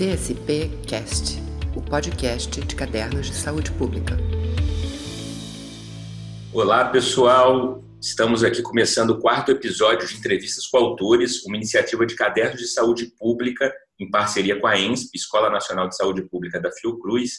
CSP Cast, o podcast de cadernos de saúde pública. Olá, pessoal. Estamos aqui começando o quarto episódio de entrevistas com autores, uma iniciativa de cadernos de saúde pública em parceria com a ENSP, Escola Nacional de Saúde Pública da Fiocruz.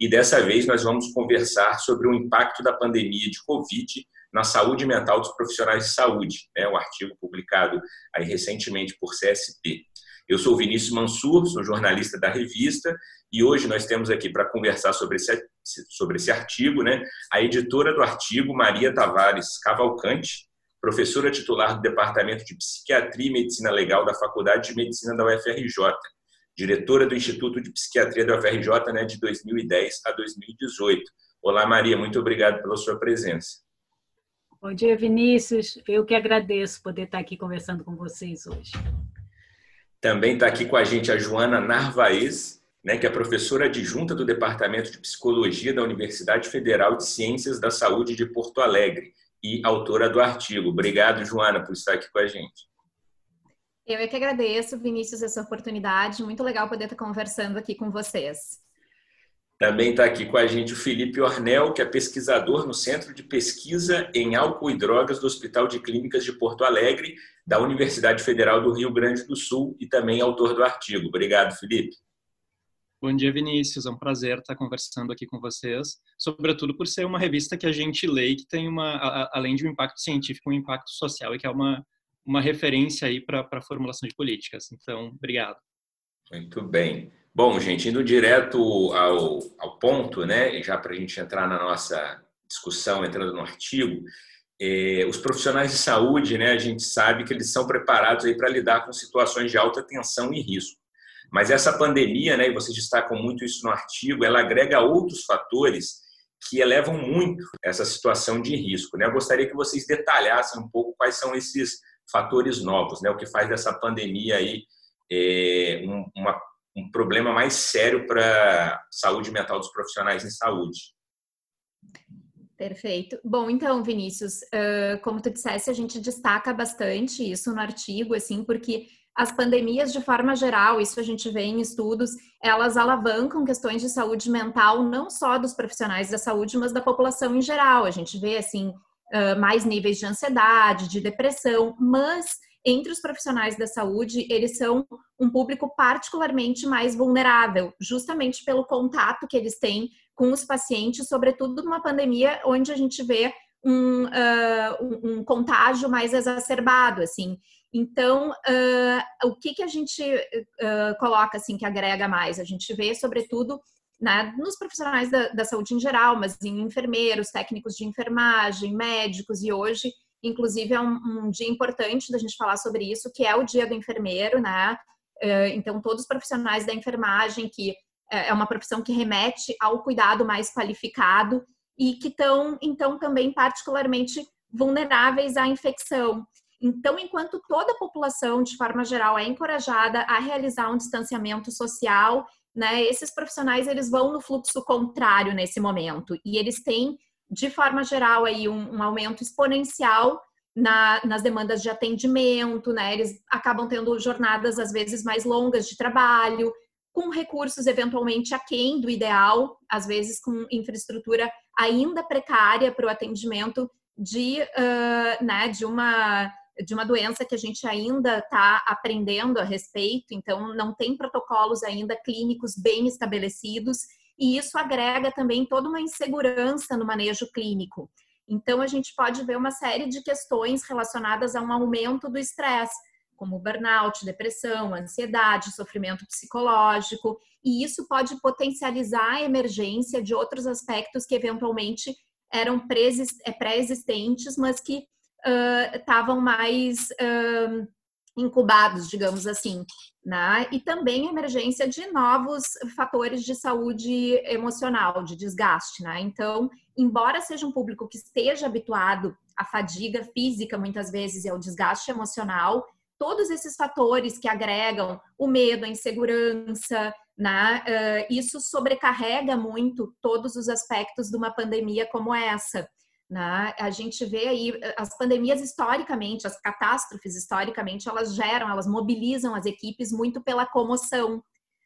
E dessa vez nós vamos conversar sobre o impacto da pandemia de Covid na saúde mental dos profissionais de saúde, né? um artigo publicado aí recentemente por CSP. Eu sou Vinícius Mansur, sou jornalista da revista, e hoje nós temos aqui para conversar sobre esse, sobre esse artigo, né, a editora do artigo, Maria Tavares Cavalcante, professora titular do Departamento de Psiquiatria e Medicina Legal da Faculdade de Medicina da UFRJ, diretora do Instituto de Psiquiatria da UFRJ né, de 2010 a 2018. Olá, Maria, muito obrigado pela sua presença. Bom dia, Vinícius. Eu que agradeço poder estar aqui conversando com vocês hoje. Também está aqui com a gente a Joana Narvaez, né, que é professora adjunta do Departamento de Psicologia da Universidade Federal de Ciências da Saúde de Porto Alegre e autora do artigo. Obrigado, Joana, por estar aqui com a gente. Eu é que agradeço, Vinícius, essa oportunidade. Muito legal poder estar conversando aqui com vocês. Também está aqui com a gente o Felipe Ornel, que é pesquisador no Centro de Pesquisa em Álcool e Drogas do Hospital de Clínicas de Porto Alegre, da Universidade Federal do Rio Grande do Sul e também autor do artigo. Obrigado, Felipe. Bom dia, Vinícius. É um prazer estar conversando aqui com vocês, sobretudo por ser uma revista que a gente lê e que tem uma, além de um impacto científico, um impacto social e que é uma, uma referência aí para a formulação de políticas. Então, obrigado. Muito bem. Bom, gente, indo direto ao, ao ponto, né, já para a gente entrar na nossa discussão, entrando no artigo, é, os profissionais de saúde, né, a gente sabe que eles são preparados aí para lidar com situações de alta tensão e risco. Mas essa pandemia, né, e vocês destacam muito isso no artigo, ela agrega outros fatores que elevam muito essa situação de risco. Né? Eu gostaria que vocês detalhassem um pouco quais são esses fatores novos, né? o que faz dessa pandemia aí é, uma um problema mais sério para a saúde mental dos profissionais em saúde. Perfeito. Bom, então, Vinícius, como tu disseste, a gente destaca bastante isso no artigo, assim, porque as pandemias, de forma geral, isso a gente vê em estudos, elas alavancam questões de saúde mental, não só dos profissionais da saúde, mas da população em geral. A gente vê, assim, mais níveis de ansiedade, de depressão, mas entre os profissionais da saúde, eles são um público particularmente mais vulnerável, justamente pelo contato que eles têm com os pacientes, sobretudo numa pandemia onde a gente vê um, uh, um contágio mais exacerbado, assim. Então, uh, o que, que a gente uh, coloca, assim, que agrega mais? A gente vê, sobretudo, né, nos profissionais da, da saúde em geral, mas em enfermeiros, técnicos de enfermagem, médicos, e hoje Inclusive, é um, um, dia importante da gente falar sobre isso, que é o dia do enfermeiro, né? Então, todos os profissionais da enfermagem, que é uma profissão que remete ao cuidado mais qualificado e que estão, então, também particularmente vulneráveis à infecção. Então, enquanto toda a população, de forma geral, é encorajada a realizar um distanciamento social, né, esses profissionais eles vão no fluxo contrário nesse momento e eles têm de forma geral, aí um, um aumento exponencial na, nas demandas de atendimento, né? Eles acabam tendo jornadas, às vezes, mais longas de trabalho, com recursos eventualmente aquém do ideal, às vezes com infraestrutura ainda precária para o atendimento de, uh, né, de uma de uma doença que a gente ainda está aprendendo a respeito, então não tem protocolos ainda clínicos bem estabelecidos e isso agrega também toda uma insegurança no manejo clínico. Então, a gente pode ver uma série de questões relacionadas a um aumento do estresse, como burnout, depressão, ansiedade, sofrimento psicológico, e isso pode potencializar a emergência de outros aspectos que eventualmente eram é, pré-existentes, mas que estavam uh, mais uh, incubados, digamos assim, né? E também a emergência de novos fatores de saúde emocional, de desgaste, né? Então, embora seja um público que esteja habituado à fadiga física, muitas vezes, e ao desgaste emocional, todos esses fatores que agregam o medo, a insegurança, né? Uh, isso sobrecarrega muito todos os aspectos de uma pandemia como essa. Né? A gente vê aí as pandemias historicamente, as catástrofes historicamente, elas geram, elas mobilizam as equipes muito pela comoção.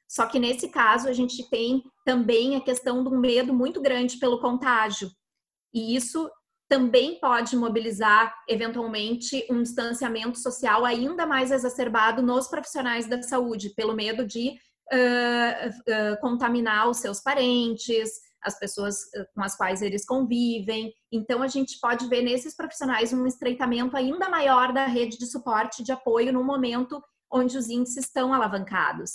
Só que nesse caso a gente tem também a questão um medo muito grande pelo contágio. E isso também pode mobilizar, eventualmente, um distanciamento social ainda mais exacerbado nos profissionais da saúde, pelo medo de uh, uh, contaminar os seus parentes, as pessoas com as quais eles convivem. Então, a gente pode ver nesses profissionais um estreitamento ainda maior da rede de suporte de apoio no momento onde os índices estão alavancados.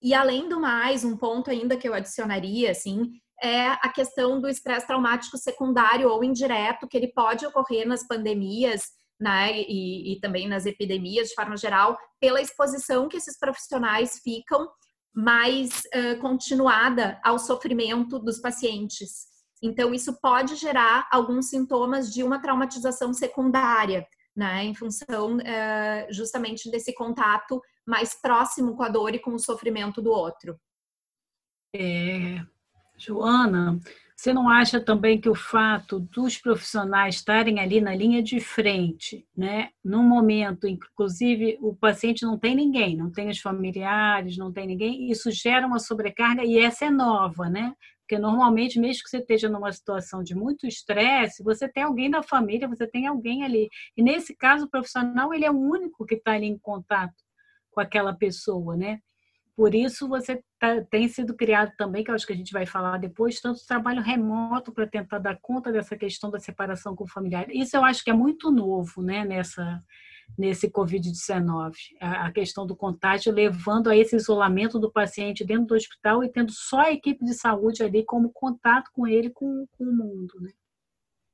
E além do mais, um ponto ainda que eu adicionaria, assim, é a questão do estresse traumático secundário ou indireto, que ele pode ocorrer nas pandemias, né, e, e, também nas epidemias de forma geral, pela exposição que esses profissionais ficam mais uh, continuada ao sofrimento dos pacientes. Então, isso pode gerar alguns sintomas de uma traumatização secundária, né, em função uh, justamente desse contato mais próximo com a dor e com o sofrimento do outro. É, Joana, você não acha também que o fato dos profissionais estarem ali na linha de frente, né, num momento, inclusive, o paciente não tem ninguém, não tem os familiares, não tem ninguém, isso gera uma sobrecarga e essa é nova, né? Porque normalmente, mesmo que você esteja numa situação de muito estresse, você tem alguém da família, você tem alguém ali. E nesse caso, o profissional ele é o único que está ali em contato com aquela pessoa, né? Por isso você tá, tem sido criado também, que acho que a gente vai falar depois, tanto trabalho remoto para tentar dar conta dessa questão da separação com o familiar. Isso eu acho que é muito novo, né, nessa nesse COVID-19, a, a questão do contágio levando a esse isolamento do paciente dentro do hospital e tendo só a equipe de saúde ali como contato com ele, com, com o mundo, né?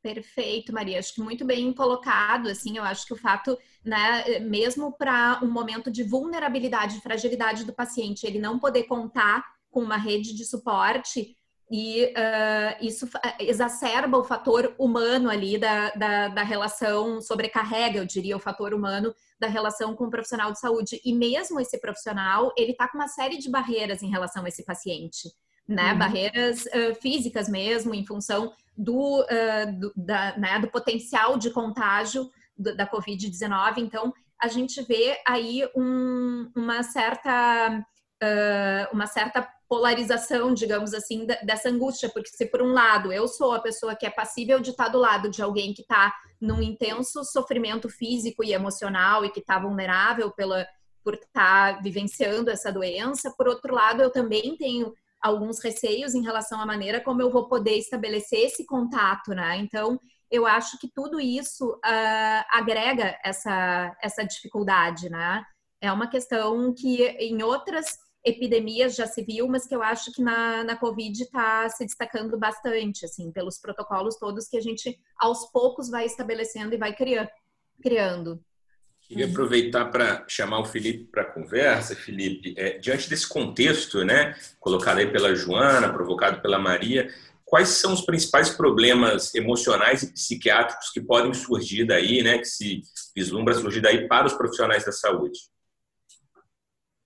Perfeito, Maria. Acho que muito bem colocado. Assim, eu acho que o fato, né, mesmo para um momento de vulnerabilidade, fragilidade do paciente, ele não poder contar com uma rede de suporte e uh, isso exacerba o fator humano ali da, da, da, relação, sobrecarrega, eu diria, o fator humano da relação com o profissional de saúde. E mesmo esse profissional, ele está com uma série de barreiras em relação a esse paciente né? Uhum. Barreiras uh, físicas mesmo, em função do, uh, do, da, né, do potencial de contágio do, da Covid-19. Então, a gente vê aí um, uma certa uh, uma certa polarização, digamos assim, dessa angústia, porque se por um lado eu sou a pessoa que é passível de estar do lado de alguém que está num intenso sofrimento físico e emocional e que está vulnerável pela por estar vivenciando essa doença, por outro lado eu também tenho alguns receios em relação à maneira como eu vou poder estabelecer esse contato, né? Então, eu acho que tudo isso uh, agrega essa, essa dificuldade, né? É uma questão que em outras epidemias já se viu, mas que eu acho que na, na Covid está se destacando bastante, assim, pelos protocolos todos que a gente aos poucos vai estabelecendo e vai criando. criando. Queria aproveitar para chamar o Felipe para conversa. Felipe, é, diante desse contexto, né, colocado aí pela Joana, provocado pela Maria, quais são os principais problemas emocionais e psiquiátricos que podem surgir daí, né, que se vislumbra surgir daí para os profissionais da saúde?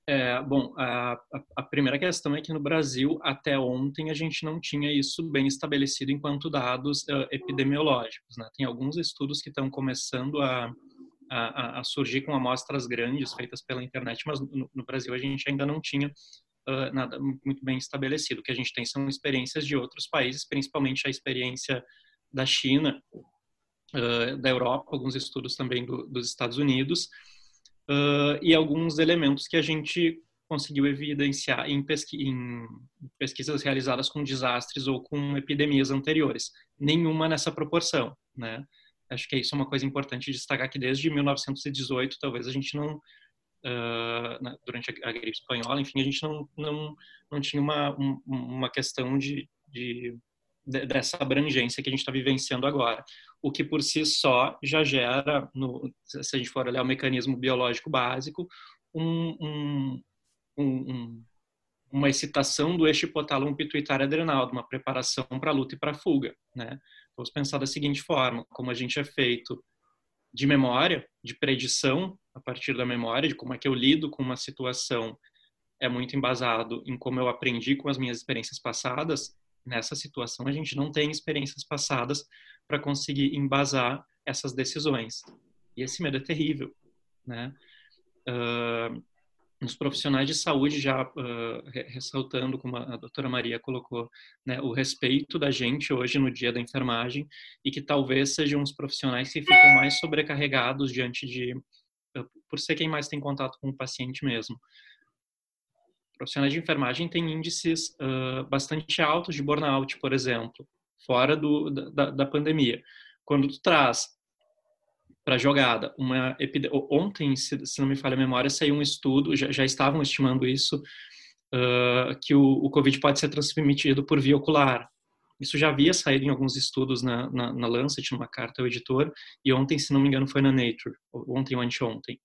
É, bom, a, a, primeira questão é que no Brasil, até ontem, a gente não tinha isso bem estabelecido enquanto dados uh, epidemiológicos. Né? Tem alguns estudos que estão começando a, a, a, surgir com amostras grandes feitas pela internet, mas no, no Brasil a gente ainda não tinha uh, nada muito bem estabelecido. O que a gente tem são experiências de outros países, principalmente a experiência da China, uh, da Europa, alguns estudos também do, dos Estados Unidos, uh, e alguns elementos que a gente conseguiu evidenciar em, pesqui em pesquisas realizadas com desastres ou com epidemias anteriores. Nenhuma nessa proporção, né? Acho que isso é uma coisa importante destacar que desde 1918 talvez a gente não uh, durante a, gripe espanhola, enfim, a gente não não, não tinha uma um, uma questão de, de dessa abrangência que a gente está vivenciando agora, o que por si só já gera, no, se a gente for olhar o mecanismo biológico básico, um, um, um, uma excitação do eixo hipotálamo pituitário adrenal, uma preparação para a luta e para a fuga, né? Vamos pensar da seguinte forma: como a gente é feito de memória, de predição a partir da memória, de como é que eu lido com uma situação, é muito embasado em como eu aprendi com as minhas experiências passadas. Nessa situação, a gente não tem experiências passadas para conseguir embasar essas decisões. E esse medo é terrível, né? Uh, nos profissionais de saúde, já uh, ressaltando, como a doutora Maria colocou, né, o respeito da gente hoje no dia da enfermagem e que talvez sejam os profissionais que ficam mais sobrecarregados diante de, uh, por ser quem mais tem contato com o paciente mesmo. Profissionais de enfermagem têm índices uh, bastante altos de burnout, por exemplo, fora do, da, da pandemia. Quando tu traz para jogada. Uma Ontem, se, se, não me falha a memória, saiu um estudo, já, já estavam estimando isso, uh, que o, o, Covid pode ser transmitido por via ocular. Isso já havia saído em alguns estudos na, na, na Lancet, numa carta ao editor, e ontem, se não me engano, foi na Nature, ontem ou anteontem.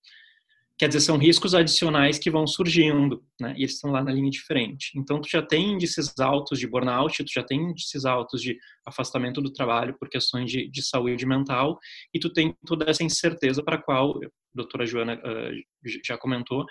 Quer dizer, são riscos adicionais que vão surgindo, né? E eles estão lá na linha de frente. Então, tu já tem índices altos de burnout, tu já tem índices altos de afastamento do trabalho por questões de, de saúde mental, e tu tem toda essa incerteza para a qual a doutora Joana uh, já comentou,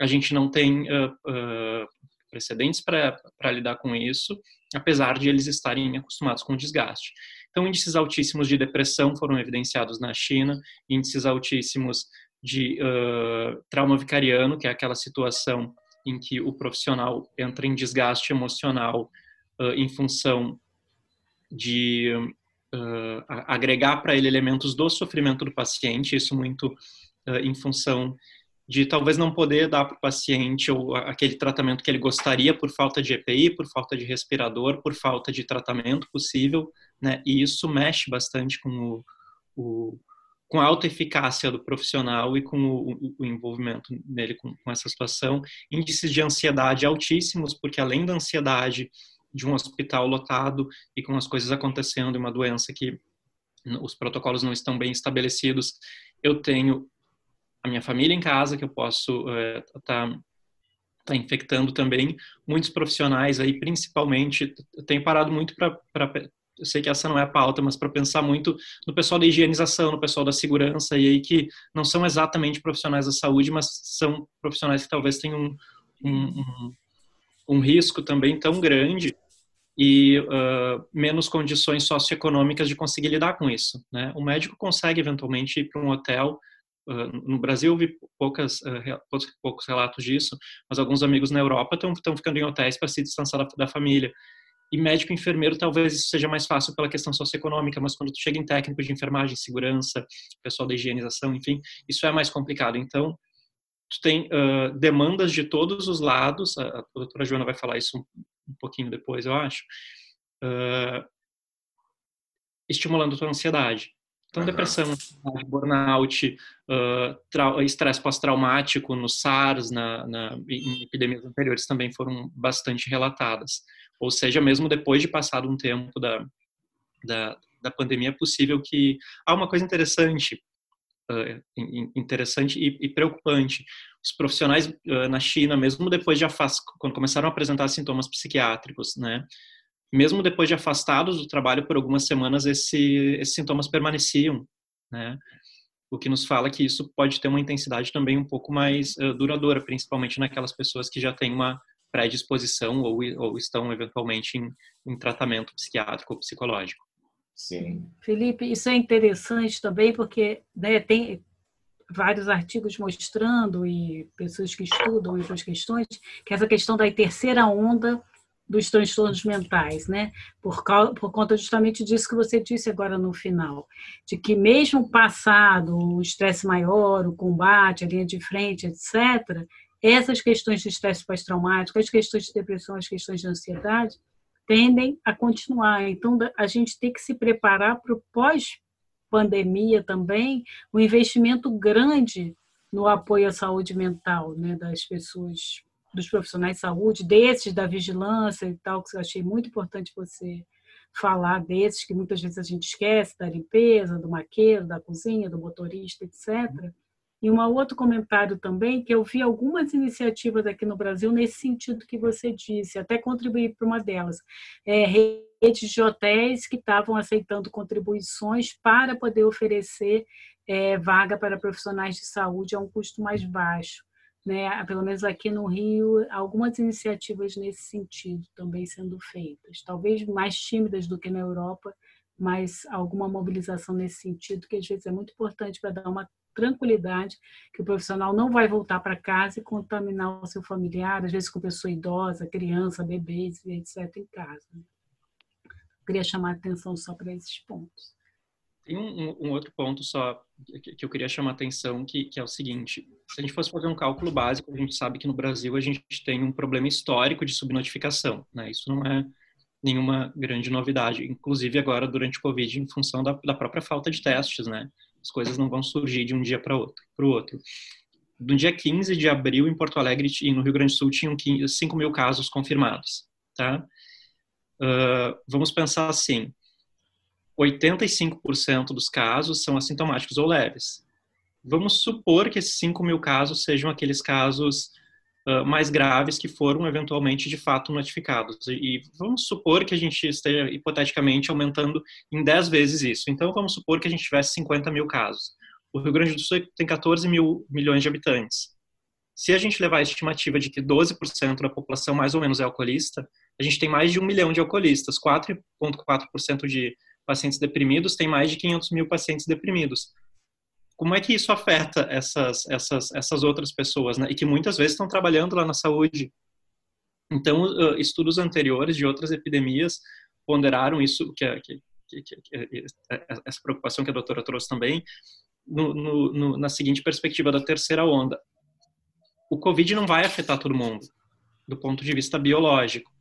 a gente não tem uh, uh, precedentes para lidar com isso, apesar de eles estarem acostumados com o desgaste. Então, índices altíssimos de depressão foram evidenciados na China, índices altíssimos de uh, trauma vicariano, que é aquela situação em que o profissional entra em desgaste emocional uh, em função de uh, agregar para ele elementos do sofrimento do paciente, isso muito em função de talvez não poder dar para o paciente ou aquele tratamento que ele gostaria por falta de EPI, por falta de respirador, por falta de tratamento possível, né? E isso mexe bastante com o, o com a alta eficácia do profissional e com o, o envolvimento nele com, com, essa situação. Índices de ansiedade altíssimos, porque além da ansiedade de um hospital lotado e com as coisas acontecendo, uma doença que os protocolos não estão bem estabelecidos, eu tenho a minha família em casa que eu posso estar uh, tá, tá infectando também muitos profissionais aí principalmente eu tenho parado muito para eu sei que essa não é a pauta, mas para pensar muito no pessoal da higienização, no pessoal da segurança, e aí que não são exatamente profissionais da saúde, mas são profissionais que talvez tenham um, um, um, risco também tão grande e uh, menos condições socioeconômicas de conseguir lidar com isso. Né? O médico consegue eventualmente ir para um hotel. Uh, no Brasil eu vi poucas, uh, poucos, poucos relatos disso, mas alguns amigos na Europa estão ficando em hotéis para se distanciar da, da família. E médico e enfermeiro talvez isso seja mais fácil pela questão socioeconômica, mas quando tu chega em técnico de enfermagem, segurança, pessoal da higienização, enfim, isso é mais complicado. Então, tu tem uh, demandas de todos os lados, a, a doutora Joana vai falar isso um, um pouquinho depois, eu acho, uh, estimulando a tua ansiedade. Então, uhum. depressão, burnout, uh, estresse pós-traumático no SARS, na, na, em epidemias anteriores também foram bastante relatadas. Ou seja, mesmo depois de passado um tempo da, da, da pandemia, é possível que... Há uma coisa interessante, uh, interessante e, e, preocupante. Os profissionais uh, na China, mesmo depois de afast... quando começaram a apresentar sintomas psiquiátricos, né? Mesmo depois de afastados do trabalho por algumas semanas, esse, esses sintomas permaneciam, né? O que nos fala que isso pode ter uma intensidade também um pouco mais uh, duradoura, principalmente naquelas pessoas que já têm uma predisposição ou, ou estão eventualmente em, em tratamento psiquiátrico ou psicológico. Sim. Felipe, isso é interessante também porque né, tem vários artigos mostrando e pessoas que estudam essas questões que essa questão da terceira onda dos transtornos mentais, né? Por, causa, por conta justamente disso que você disse agora no final, de que mesmo passado o estresse maior, o combate, a linha de frente, etc., essas questões de estresse pós-traumático, as questões de depressão, as questões de ansiedade, tendem a continuar. Então, a gente tem que se preparar para o pós-pandemia também, um investimento grande no apoio à saúde mental né, das pessoas, dos profissionais de saúde, desses da vigilância e tal, que eu achei muito importante você falar desses, que muitas vezes a gente esquece, da limpeza, do maqueiro, da cozinha, do motorista, etc. E um outro comentário também, que eu vi algumas iniciativas aqui no Brasil nesse sentido que você disse, até contribuir para uma delas. É, redes de hotéis que estavam aceitando contribuições para poder oferecer é, vaga para profissionais de saúde a um custo mais baixo. Né? Pelo menos aqui no Rio, algumas iniciativas nesse sentido também sendo feitas. Talvez mais tímidas do que na Europa, mas alguma mobilização nesse sentido, que às vezes é muito importante para dar uma tranquilidade que o profissional não vai voltar para casa e contaminar o seu familiar, às vezes com pessoa idosa, criança, bebês, etc., em casa. Queria chamar a atenção só para esses pontos. Tem um, um, outro ponto só que, eu queria chamar a atenção, que, que, é o seguinte: se a gente fosse fazer um cálculo básico, a gente sabe que no Brasil a gente tem um problema histórico de subnotificação. Né? Isso não é nenhuma grande novidade, inclusive agora durante o Covid, em função da, da própria falta de testes. Né? As coisas não vão surgir de um dia para outro, o outro. No dia 15 de abril, em Porto Alegre e no Rio Grande do Sul, tinham 5 mil casos confirmados. Tá? Uh, vamos pensar assim: 85% dos casos são assintomáticos ou leves. Vamos supor que esses 5 mil casos sejam aqueles casos uh, mais graves que foram eventualmente de fato notificados. E, vamos supor que a gente esteja hipoteticamente aumentando em 10 vezes isso. Então vamos supor que a gente tivesse 50 mil casos. O Rio Grande do Sul tem 14 mil milhões de habitantes. Se a gente levar a estimativa de que 12% da população mais ou menos é alcoolista, a gente tem mais de um milhão de alcoolistas, 4,4% de pacientes deprimidos, tem mais de 500 mil pacientes deprimidos. Como é que isso afeta essas, essas, essas outras pessoas, né? E que muitas vezes estão trabalhando lá na saúde. Então, estudos anteriores de outras epidemias ponderaram isso, que, que, que, que essa preocupação que a doutora trouxe também, no, no, na seguinte perspectiva da terceira onda. O Covid não vai afetar todo mundo, do ponto de vista biológico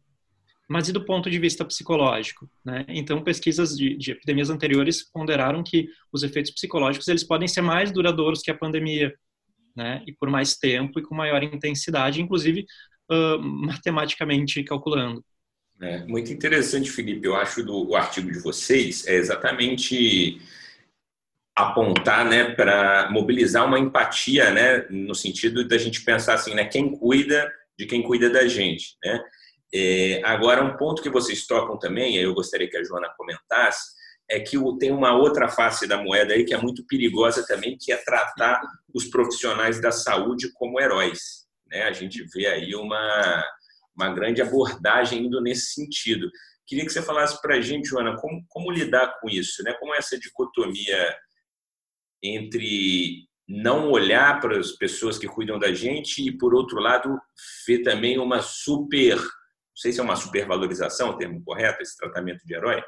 mas e do ponto de vista psicológico? Né? Então, pesquisas de, de, epidemias anteriores ponderaram que os efeitos psicológicos eles podem ser mais duradouros que a pandemia, né? e por mais tempo e com maior intensidade, inclusive uh, matematicamente calculando. É, muito interessante, Felipe. Eu acho do o artigo de vocês é exatamente apontar, né, para mobilizar uma empatia, né, no sentido da gente pensar assim, né, quem cuida de quem cuida da gente, né? É, agora, um ponto que vocês tocam também, eu gostaria que a Joana comentasse, é que tem uma outra face da moeda aí que é muito perigosa também, que é tratar os profissionais da saúde como heróis. Né? A gente vê aí uma, uma grande abordagem indo nesse sentido. Queria que você falasse para a gente, Joana, como, como lidar com isso, né? como essa dicotomia entre não olhar para as pessoas que cuidam da gente e, por outro lado, ver também uma super não sei se é uma supervalorização o termo correto, esse tratamento de herói.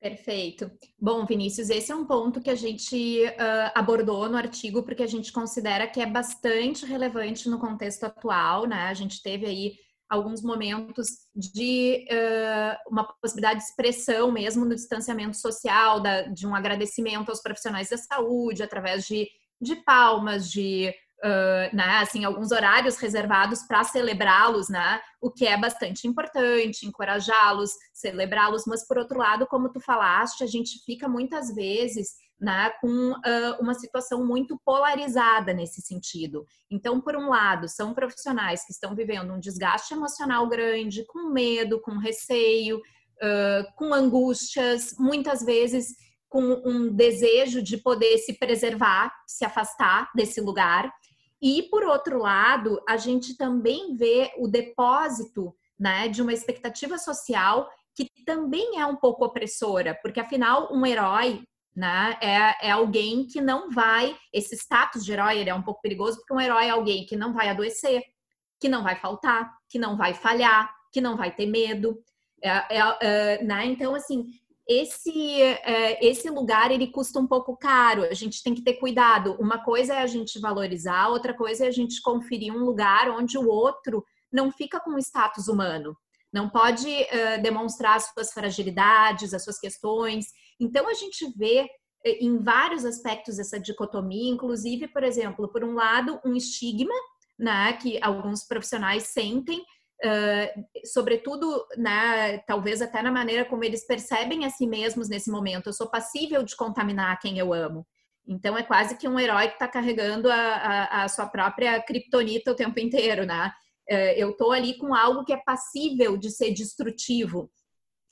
Perfeito. Bom, Vinícius, esse é um ponto que a gente uh, abordou no artigo porque a gente considera que é bastante relevante no contexto atual, né? A gente teve aí alguns momentos de uh, uma possibilidade de expressão mesmo no distanciamento social, da, de um agradecimento aos profissionais da saúde, através de, de palmas, de uh, né, assim, alguns horários reservados para celebrá-los, né, o que é bastante importante, encorajá-los, celebrá-los, mas por outro lado, como tu falaste, a gente fica muitas vezes né, com uh, uma situação muito polarizada nesse sentido. Então, por um lado, são profissionais que estão vivendo um desgaste emocional grande, com medo, com receio, uh, com angústias, muitas vezes com um desejo de poder se preservar, se afastar desse lugar. E, por outro lado, a gente também vê o depósito né, de uma expectativa social que também é um pouco opressora, porque afinal, um herói né, é, é alguém que não vai. Esse status de herói ele é um pouco perigoso, porque um herói é alguém que não vai adoecer, que não vai faltar, que não vai falhar, que não vai ter medo. É, é, é, né? Então, assim, esse, é, esse lugar ele custa um pouco caro, a gente tem que ter cuidado. Uma coisa é a gente valorizar, outra coisa é a gente conferir um lugar onde o outro não fica com status humano, não pode uh, demonstrar as suas fragilidades, as suas questões. Então a gente vê eh, em vários aspectos essa dicotomia, inclusive, por exemplo, por um lado, um estigma né, que alguns profissionais sentem Uh, sobretudo, né, talvez até na maneira como eles percebem a si mesmos nesse momento. Eu sou passível de contaminar quem eu amo. Então é quase que um herói que está carregando a, a, a, sua própria criptonita o tempo inteiro, né? Uh, eu estou ali com algo que é passível de ser destrutivo.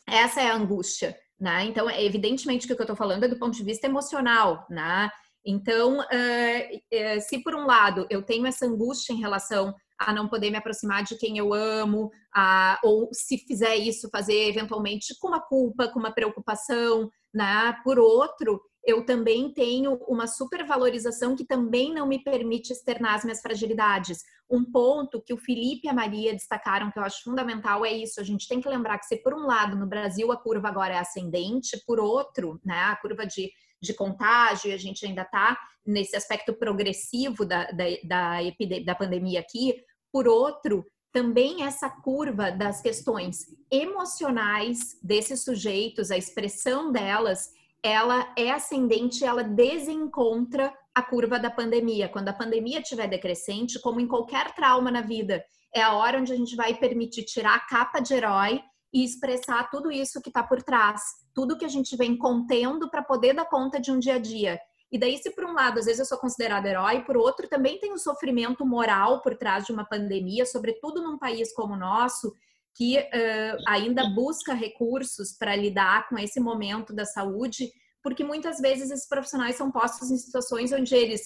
Essa é a angústia, né? Então, é evidentemente que o que eu estou falando é do ponto de vista emocional, né? Então, uh, se por um lado eu tenho essa angústia em relação a não poder me aproximar de quem eu amo, a, ou se fizer isso, fazer eventualmente com uma culpa, com uma preocupação, né? Por outro, eu também tenho uma supervalorização que também não me permite externar as minhas fragilidades. Um ponto que o Felipe e a Maria destacaram que eu acho fundamental é isso. A gente tem que lembrar que se por um lado no Brasil a curva agora é ascendente, por outro, né, a curva de, de contágio, a gente ainda está nesse aspecto progressivo da, da, da, da pandemia aqui, por outro, também essa curva das questões emocionais desses sujeitos, a expressão delas, ela é ascendente, ela desencontra a curva da pandemia. Quando a pandemia estiver decrescente, como em qualquer trauma na vida, é a hora onde a gente vai permitir tirar a capa de herói e expressar tudo isso que está por trás, tudo que a gente vem contendo para poder dar conta de um dia a dia. E daí, se por um lado, às vezes eu sou considerada herói, por outro, também tem o sofrimento moral por trás de uma pandemia, sobretudo num país como o nosso, que uh, ainda busca recursos para lidar com esse momento da saúde, porque muitas vezes esses profissionais são postos em situações onde eles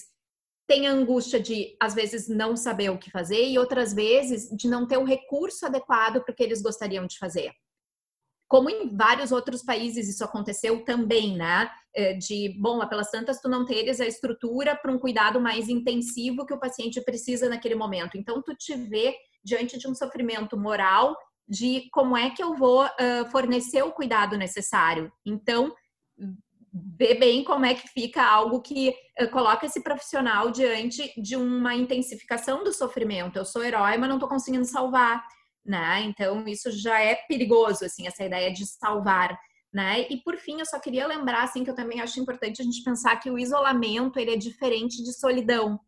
têm a angústia de, às vezes, não saber o que fazer e outras vezes de não ter o recurso adequado para o que eles gostariam de fazer. Como em vários outros países isso aconteceu também, né? Eh, de, bom, pelas tantas, tu não teres a estrutura para um cuidado mais intensivo que o paciente precisa naquele momento. Então, tu te vê diante de um sofrimento moral de como é que eu vou uh, fornecer o cuidado necessário. Então, ver bem como é que fica algo que uh, coloca esse profissional diante de uma intensificação do sofrimento. Eu sou herói, mas não estou conseguindo salvar, né? Então, isso já é perigoso, assim, essa ideia de salvar. Né? E por fim, eu só queria lembrar assim que eu também acho importante a gente pensar que o isolamento ele é diferente de solidão.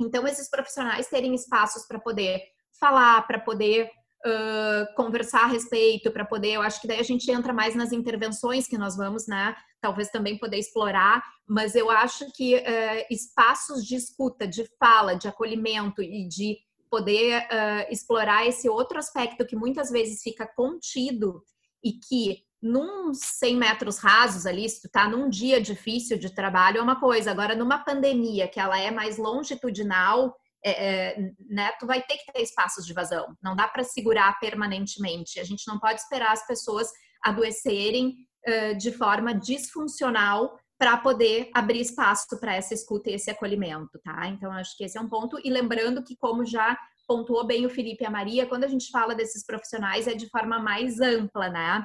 Então, esses profissionais terem espaços para poder falar, para poder uh, conversar a respeito, para poder, eu acho que daí a gente entra mais nas intervenções que nós vamos, né? Talvez também poder explorar, mas eu acho que uh, espaços de escuta, de fala, de acolhimento e de poder uh, explorar esse outro aspecto que muitas vezes fica contido e que num 100 metros rasos ali, se tu tá num dia difícil de trabalho, é uma coisa. Agora, numa pandemia que ela é mais longitudinal, é, é, né, tu vai ter que ter espaços de vazão. Não dá para segurar permanentemente. A gente não pode esperar as pessoas adoecerem uh, de forma disfuncional para poder abrir espaço para essa escuta e esse acolhimento, tá? Então, acho que esse é um ponto. E lembrando que, como já pontuou bem o Felipe e a Maria, quando a gente fala desses profissionais é de forma mais ampla, né?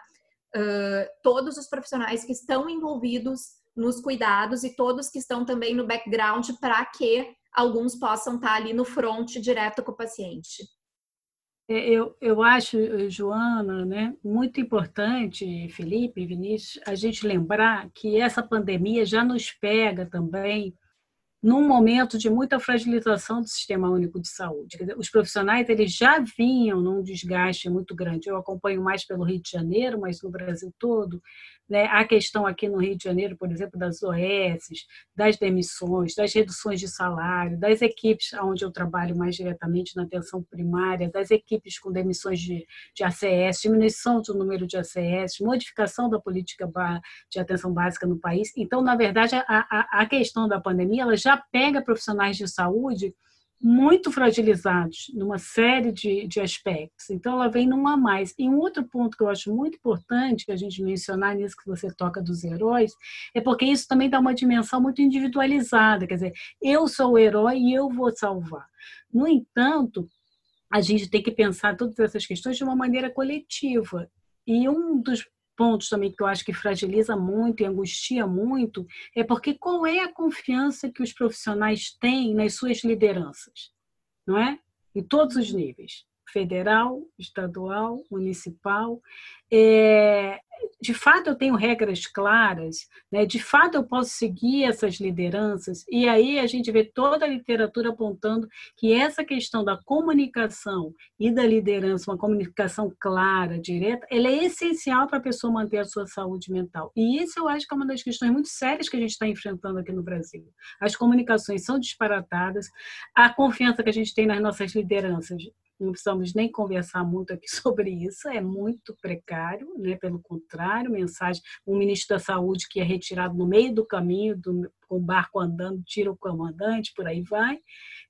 Uh, todos os profissionais que estão envolvidos nos cuidados e todos que estão também no background para que alguns possam estar ali no front direto com o paciente. É, eu, eu acho, Joana, né, muito importante, Felipe, Vinícius, a gente lembrar que essa pandemia já nos pega também num momento de muita fragilização do Sistema Único de Saúde. Os profissionais eles já vinham num desgaste muito grande. Eu acompanho mais pelo Rio de Janeiro, mas no Brasil todo, né? A questão aqui no Rio de Janeiro, por exemplo, das OS, das demissões, das reduções de salário, das equipes onde eu trabalho mais diretamente na atenção primária, das equipes com demissões de, de ACS, diminuição do número de ACS, modificação da política de atenção básica no país. Então, na verdade, a, a, a questão da pandemia ela já pega profissionais de saúde muito fragilizados numa série de, de aspectos. Então, ela vem numa mais. E um outro ponto que eu acho muito importante a gente mencionar nisso que você toca dos heróis, é porque isso também dá uma dimensão muito individualizada. Quer dizer, eu sou o herói e eu vou salvar. No entanto, a gente tem que pensar todas essas questões de uma maneira coletiva. E um dos pontos também que eu acho que fragiliza muito e angustia muito é porque qual é a confiança que os profissionais têm nas suas lideranças, não é? Em todos os níveis, federal, estadual, municipal. É, de fato eu tenho regras claras, né? de fato eu posso seguir essas lideranças, e aí a gente vê toda a literatura apontando que essa questão da comunicação e da liderança, uma comunicação clara, direta, ela é essencial para a pessoa manter a sua saúde mental. E isso eu acho que é uma das questões muito sérias que a gente está enfrentando aqui no Brasil. As comunicações são disparatadas, a confiança que a gente tem nas nossas lideranças não precisamos nem conversar muito aqui sobre isso, é muito precário, né? pelo contrário, mensagem, o ministro da Saúde que é retirado no meio do caminho, do, com o barco andando, tira o comandante, por aí vai.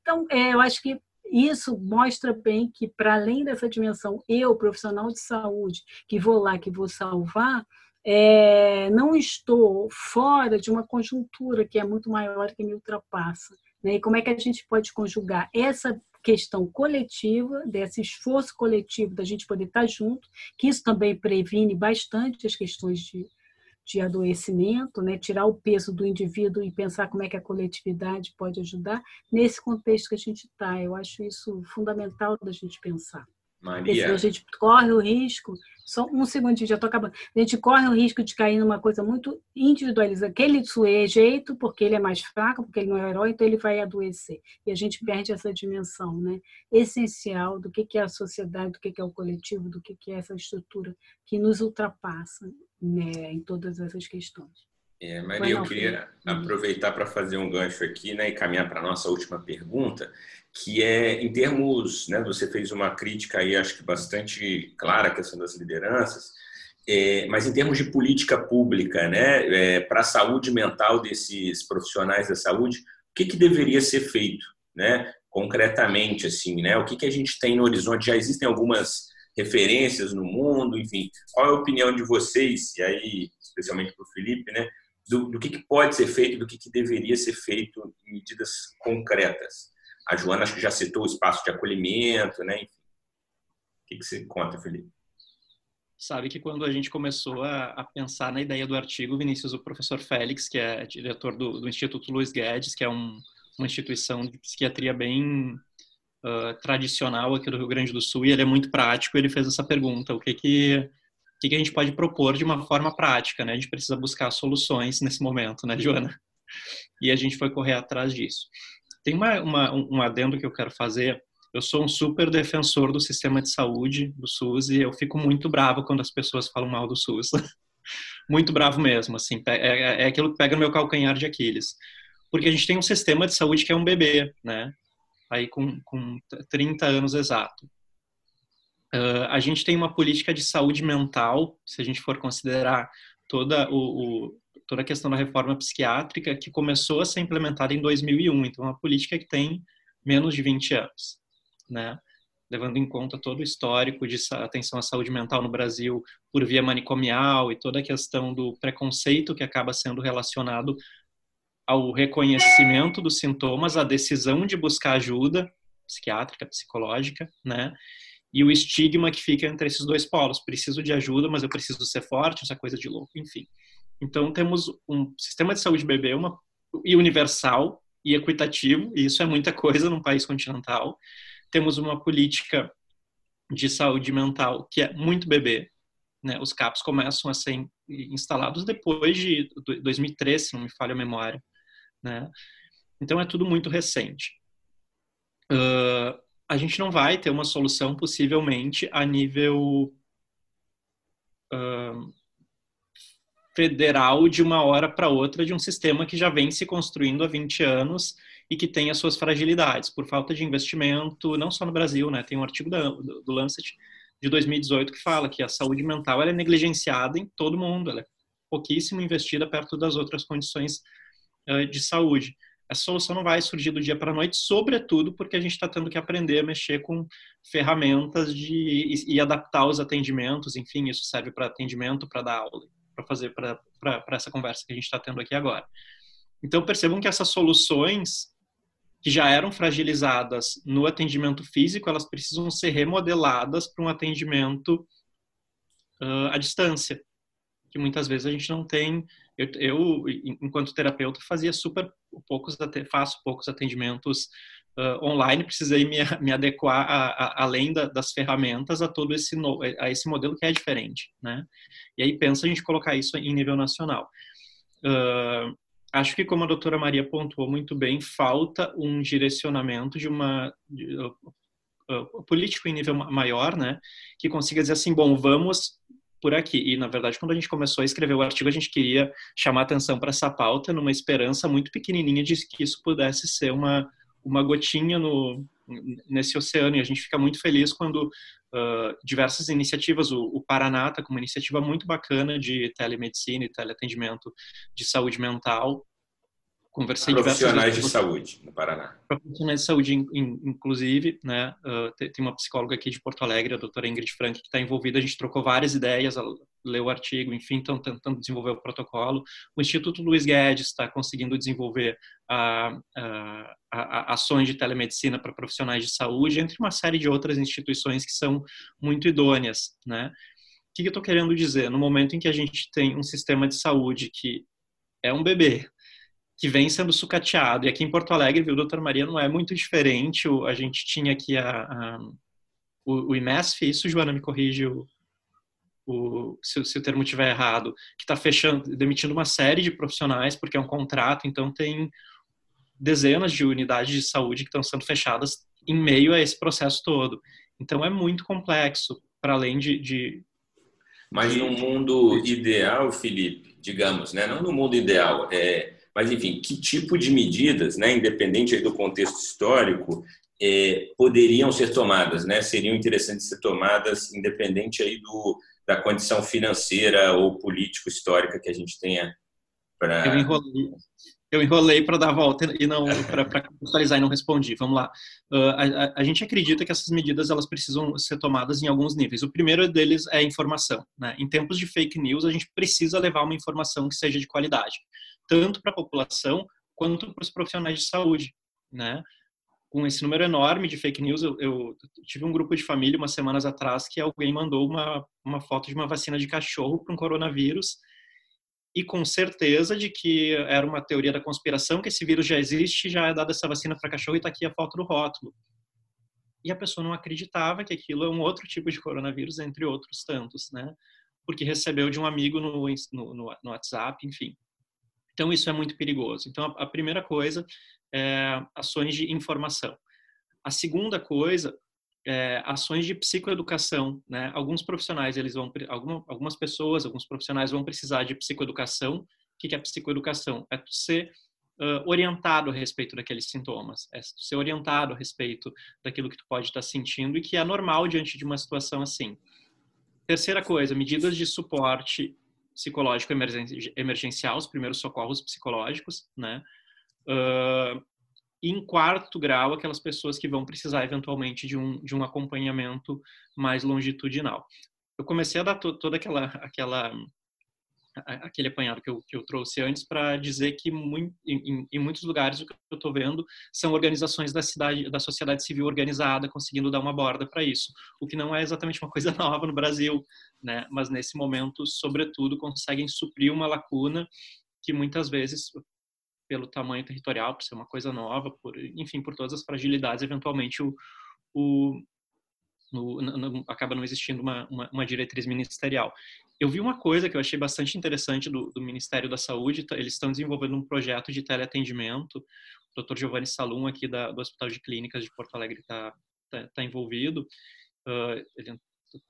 Então, é, eu acho que isso mostra bem que, para além dessa dimensão, eu, profissional de saúde, que vou lá, que vou salvar, é, não estou fora de uma conjuntura que é muito maior que me ultrapassa. Né? E como é que a gente pode conjugar essa questão coletiva, desse esforço coletivo da gente poder estar junto, que isso também previne bastante as questões de, de adoecimento, né? tirar o peso do indivíduo e pensar como é que a coletividade pode ajudar nesse contexto que a gente está. Eu acho isso fundamental da gente pensar. Maria. a gente corre o risco, só um segundinho, já estou acabando. A gente corre o risco de cair numa coisa muito individualizada. Aquele sujeito, porque ele é mais fraco, porque ele não é herói, então ele vai adoecer. E a gente perde essa dimensão né? essencial do que é a sociedade, do que é o coletivo, do que é essa estrutura que nos ultrapassa né, em todas essas questões. É, Maria, eu queria aproveitar para fazer um gancho aqui né, e caminhar para a nossa última pergunta, que é em termos, né, você fez uma crítica aí, acho que bastante clara, a questão das lideranças, é, mas em termos de política pública, né, é, para a saúde mental desses profissionais da saúde, o que, que deveria ser feito, né, concretamente, assim, né, o que, que a gente tem no horizonte? Já existem algumas referências no mundo, enfim, qual é a opinião de vocês, e aí, especialmente para o Felipe, né, do, do que, que, pode ser feito, do que, que deveria ser feito em medidas concretas. A Joana acho que já citou o espaço de acolhimento, né? Enfim. O que, que você conta, Felipe? Sabe que quando a gente começou a, a, pensar na ideia do artigo, Vinícius, o professor Félix, que é diretor do, do Instituto Luiz Guedes, que é um, uma instituição de psiquiatria bem uh, tradicional aqui do Rio Grande do Sul, e ele é muito prático, ele fez essa pergunta, o que que o que, a gente pode propor de uma forma prática, né? A gente precisa buscar soluções nesse momento, né, Joana? E a gente foi correr atrás disso. Tem uma, uma, um adendo que eu quero fazer. Eu sou um super defensor do sistema de saúde, do SUS, e eu fico muito bravo quando as pessoas falam mal do SUS. muito bravo mesmo, assim. É, é, é aquilo que pega no meu calcanhar de Aquiles. Porque a gente tem um sistema de saúde que é um bebê, né? Aí com, com 30 anos exato. Uh, a gente tem uma política de saúde mental, se a gente for considerar toda, o, o, toda a questão da reforma psiquiátrica, que começou a ser implementada em 2001. Então, uma política que tem menos de 20 anos, né? levando em conta todo o histórico de atenção à saúde mental no Brasil por via manicomial e toda a questão do preconceito que acaba sendo relacionado ao reconhecimento dos sintomas, à decisão de buscar ajuda psiquiátrica, psicológica, né? E o estigma que fica entre esses dois polos. Preciso de ajuda, mas eu preciso ser forte, essa coisa de louco, enfim. Então, temos um sistema de saúde bebê uma, e universal e equitativo, e isso é muita coisa num país continental. Temos uma política de saúde mental que é muito bebê. Né? Os CAPs começam a ser instalados depois de 2003, se não me falha a memória. Né? Então, é tudo muito recente. Uh, a gente não vai ter uma solução possivelmente a nível uh, federal de uma hora para outra de um sistema que já vem se construindo há 20 anos e que tem as suas fragilidades por falta de investimento, não só no Brasil, né? Tem um artigo da, do Lancet de 2018 que fala que a saúde mental é negligenciada em todo mundo, ela é pouquíssimo investida perto das outras condições uh, de saúde essa solução não vai surgir do dia para a noite, sobretudo porque a gente está tendo que aprender a mexer com ferramentas de, e, e adaptar os atendimentos, enfim, isso serve para atendimento, para dar aula, para fazer para essa conversa que a gente está tendo aqui agora. Então percebam que essas soluções que já eram fragilizadas no atendimento físico, elas precisam ser remodeladas para um atendimento uh, à distância, que muitas vezes a gente não tem eu, eu, enquanto terapeuta, fazia super poucos, faço poucos atendimentos uh, online, precisei me, me adequar, a, a, além da, das ferramentas, a todo esse, no, a esse modelo que é diferente, né? E aí pensa a gente colocar isso em nível nacional. Uh, acho que, como a doutora Maria pontuou muito bem, falta um direcionamento de uma... De, uh, político em nível maior, né, que consiga dizer assim, bom, vamos por aqui. E, na verdade, quando a gente começou a escrever o artigo, a gente queria chamar atenção para essa pauta numa esperança muito pequenininha de que isso pudesse ser uma, uma gotinha no, nesse oceano. E a gente fica muito feliz quando uh, diversas iniciativas, o, o Paraná está com uma iniciativa muito bacana de telemedicina e teleatendimento de saúde mental, conversei profissionais de saúde no Paraná. Profissionais de saúde, inclusive, né? Uh, tem uma psicóloga aqui de Porto Alegre, a doutora Ingrid Frank, que está envolvida. A gente trocou várias ideias, leu o artigo, enfim, estão tentando desenvolver o protocolo. O Instituto Luiz Guedes está conseguindo desenvolver a, a, a, ações de telemedicina para profissionais de saúde, entre uma série de outras instituições que são muito idôneas, né? O que eu estou querendo dizer? No momento em que a gente tem um sistema de saúde que é um bebê, que vem sendo sucateado. E aqui em Porto Alegre, viu, doutor Maria, não é muito diferente. A gente tinha aqui a, a o, o IMESF, isso, Joana, me corrige o, o, se, se, o termo estiver errado, que está fechando, demitindo uma série de profissionais porque é um contrato, então tem dezenas de unidades de saúde que estão sendo fechadas em meio a esse processo todo. Então é muito complexo, para além de, de mas no mundo ideal, Felipe, digamos, né? Não no mundo ideal, é, mas, enfim, que tipo de medidas, né, independente do contexto histórico, é, poderiam ser tomadas, né? Seriam interessantes ser tomadas, independente aí do, da condição financeira ou político-histórica que a gente tenha para. Eu enrolei, eu enrolei para dar a volta e não para contextualizar e não respondi. Vamos lá. Uh, a, a, gente acredita que essas medidas elas precisam ser tomadas em alguns níveis. O primeiro deles é a informação. Né? Em tempos de fake news, a gente precisa levar uma informação que seja de qualidade tanto para a população quanto para os profissionais de saúde, né? Com esse número enorme de fake news, eu, eu, tive um grupo de família umas semanas atrás que alguém mandou uma, uma foto de uma vacina de cachorro para um coronavírus e com certeza de que era uma teoria da conspiração, que esse vírus já existe, já é dada essa vacina para cachorro e está aqui a foto do rótulo. E a pessoa não acreditava que aquilo é um outro tipo de coronavírus, entre outros tantos, né? Porque recebeu de um amigo no, no, no WhatsApp, enfim. Então, isso é muito perigoso. Então, a, a primeira coisa é ações de informação. A segunda coisa é, ações de psicoeducação, né? Alguns profissionais, eles vão, algumas pessoas, alguns profissionais vão precisar de psicoeducação. O que é psicoeducação? É ser uh, orientado a respeito daqueles sintomas, é ser orientado a respeito daquilo que tu pode estar sentindo e que é normal diante de uma situação assim. Terceira coisa, medidas de suporte psicológico emergencial, os primeiros socorros psicológicos, né? Uh, em quarto grau, aquelas pessoas que vão precisar eventualmente de um, de um acompanhamento mais longitudinal. Eu comecei a dar to, toda aquela, aquela aquele apanhado que eu, que eu trouxe antes para dizer que muito, em, em, muitos lugares o que eu estou vendo são organizações da cidade, da sociedade civil organizada conseguindo dar uma borda para isso, o que não é exatamente uma coisa nova no Brasil, né? Mas nesse momento, sobretudo, conseguem suprir uma lacuna que muitas vezes pelo tamanho territorial, por ser uma coisa nova, por enfim, por todas as fragilidades, eventualmente o, o no, no, acaba não existindo uma, uma, uma, diretriz ministerial. Eu vi uma coisa que eu achei bastante interessante do, do Ministério da Saúde, eles estão desenvolvendo um projeto de teleatendimento, o Dr. Giovanni Salum, aqui da, do Hospital de Clínicas de Porto Alegre, está tá, tá envolvido. Uh, ele,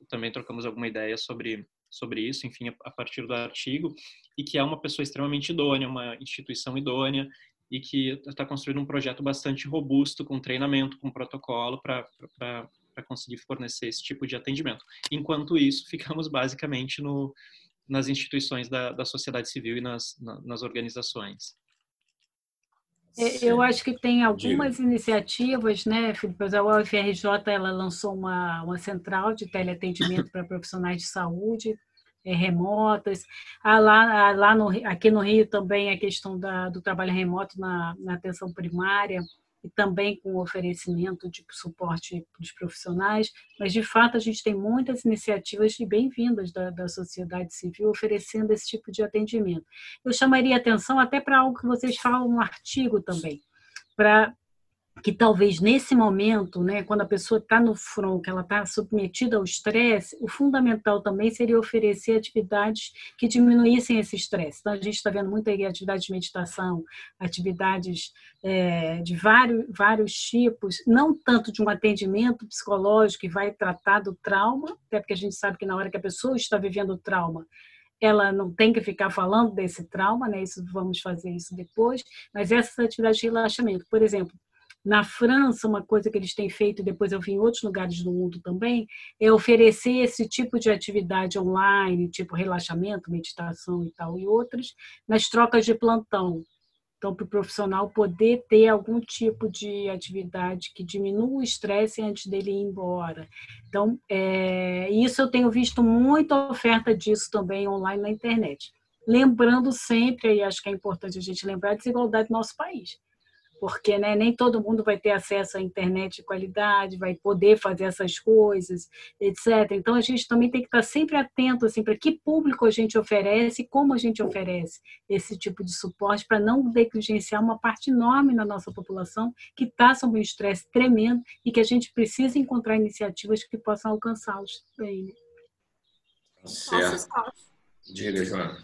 também trocamos alguma ideia sobre sobre isso, enfim, a, a partir do artigo, e que é uma pessoa extremamente idônea, uma instituição idônea, e que está construindo um projeto bastante robusto, com treinamento, com protocolo, para para conseguir fornecer esse tipo de atendimento. Enquanto isso, ficamos basicamente no, nas instituições da, da sociedade civil e nas, na, nas organizações. É, eu acho que tem algumas Diga. iniciativas, né, Felipe? A UFRJ ela lançou uma, uma central de teleatendimento para profissionais de saúde é, remotas. Ah, lá, ah, lá no, aqui no Rio também a questão da, do trabalho remoto na, na atenção primária e também com oferecimento de suporte para os profissionais, mas de fato a gente tem muitas iniciativas bem-vindas da, da sociedade civil oferecendo esse tipo de atendimento. Eu chamaria atenção até para algo que vocês falam no artigo também, para que talvez nesse momento, né, quando a pessoa está no front, que ela está submetida ao estresse, o fundamental também seria oferecer atividades que diminuíssem esse estresse. Então, a gente está vendo muita atividade de meditação, atividades é, de vários, vários tipos, não tanto de um atendimento psicológico que vai tratar do trauma, até porque a gente sabe que na hora que a pessoa está vivendo o trauma, ela não tem que ficar falando desse trauma, né? Isso vamos fazer isso depois, mas essas atividades de relaxamento, por exemplo, na França, uma coisa que eles têm feito, e depois eu vi em outros lugares do mundo também, é oferecer esse tipo de atividade online, tipo relaxamento, meditação e tal, e outras, nas trocas de plantão. Então, para o profissional poder ter algum tipo de atividade que diminua o estresse antes dele ir embora. Então, é, isso eu tenho visto muita oferta disso também online na internet. Lembrando sempre, e acho que é importante a gente lembrar, a desigualdade do nosso país porque né, nem todo mundo vai ter acesso à internet de qualidade, vai poder fazer essas coisas, etc. Então a gente também tem que estar sempre atento assim para que público a gente oferece e como a gente oferece esse tipo de suporte para não negligenciar uma parte enorme da nossa população que está sob um estresse tremendo e que a gente precisa encontrar iniciativas que possam alcançá-los bem. Né? Certo. Diga, Joana.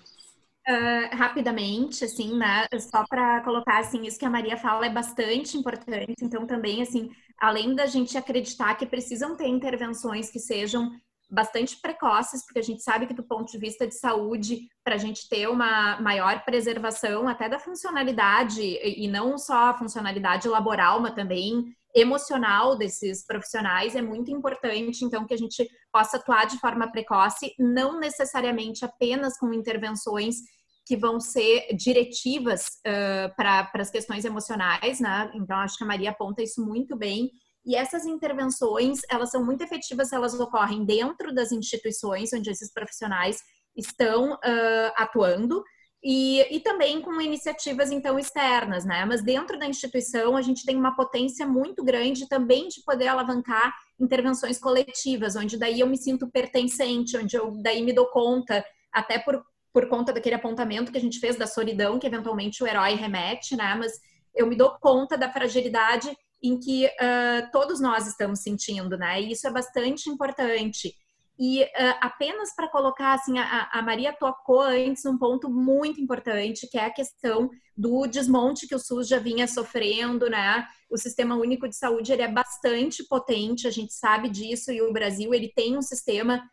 Uh, rapidamente, assim, né? Só para colocar assim, isso que a Maria fala é bastante importante. Então, também, assim, além da gente acreditar que precisam ter intervenções que sejam bastante precoces, porque a gente sabe que do ponto de vista de saúde, para a gente ter uma maior preservação até da funcionalidade e não só a funcionalidade laboral, mas também emocional desses profissionais é muito importante, então, que a gente possa atuar de forma precoce, não necessariamente apenas com intervenções que vão ser diretivas uh, para as questões emocionais, né? Então, acho que a Maria aponta isso muito bem. E essas intervenções, elas são muito efetivas, elas ocorrem dentro das instituições onde esses profissionais estão uh, atuando, e, e também com iniciativas então externas, né? Mas dentro da instituição a gente tem uma potência muito grande também de poder alavancar intervenções coletivas, onde daí eu me sinto pertencente, onde eu daí me dou conta, até por, por conta daquele apontamento que a gente fez da solidão, que eventualmente o herói remete, né? Mas eu me dou conta da fragilidade em que uh, todos nós estamos sentindo, né? E isso é bastante importante. E uh, apenas para colocar, assim, a, a, Maria tocou antes um ponto muito importante, que é a questão do desmonte que o SUS já vinha sofrendo, né? O Sistema Único de Saúde ele é bastante potente, a gente sabe disso, e o Brasil ele tem um sistema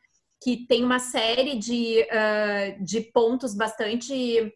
que tem uma série de, uh, de pontos bastante,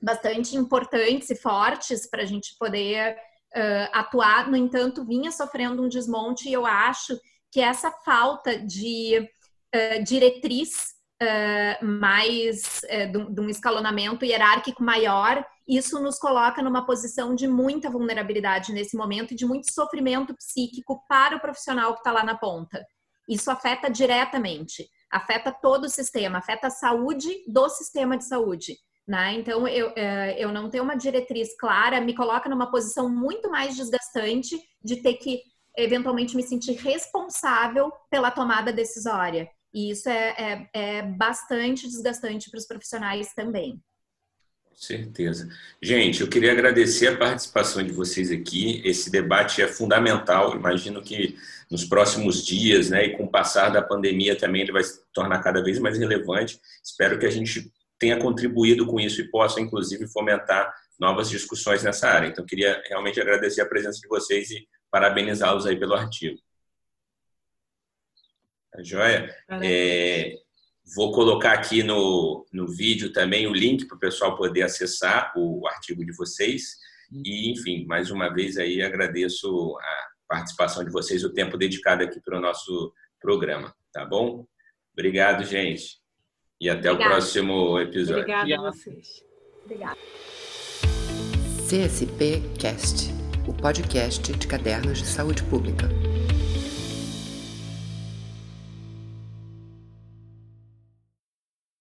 bastante importantes e fortes para a gente poder uh, atuar. No entanto, vinha sofrendo um desmonte e eu acho que essa falta de uh, diretriz uh, mais uh, de, um escalonamento hierárquico maior, isso nos coloca numa posição de muita vulnerabilidade nesse momento e de muito sofrimento psíquico para o profissional que está lá na ponta. Isso afeta diretamente, afeta todo o sistema, afeta a saúde do sistema de saúde. Né? Então, eu, eu não ter uma diretriz clara me coloca numa posição muito mais desgastante de ter que eventualmente me sentir responsável pela tomada decisória. E isso é, é, é bastante desgastante para os profissionais também. Certeza. Gente, eu queria agradecer a participação de vocês aqui. Esse debate é fundamental. Imagino que nos próximos dias, né, e com o passar da pandemia também ele vai se tornar cada vez mais relevante. Espero que a gente tenha contribuído com isso e possa, inclusive, fomentar novas discussões nessa área. Então, queria realmente agradecer a presença de vocês e parabenizá-los aí pelo artigo. Tá joia? É, vou colocar aqui no, no vídeo também o link para o pessoal poder acessar o artigo de vocês. E, enfim, mais uma vez aí agradeço a participação de vocês, o tempo dedicado aqui para o nosso programa, tá bom? Obrigado, gente. E até Obrigada. o próximo episódio. Obrigada a vocês. Obrigada. CSP Cast, o podcast de cadernos de saúde pública.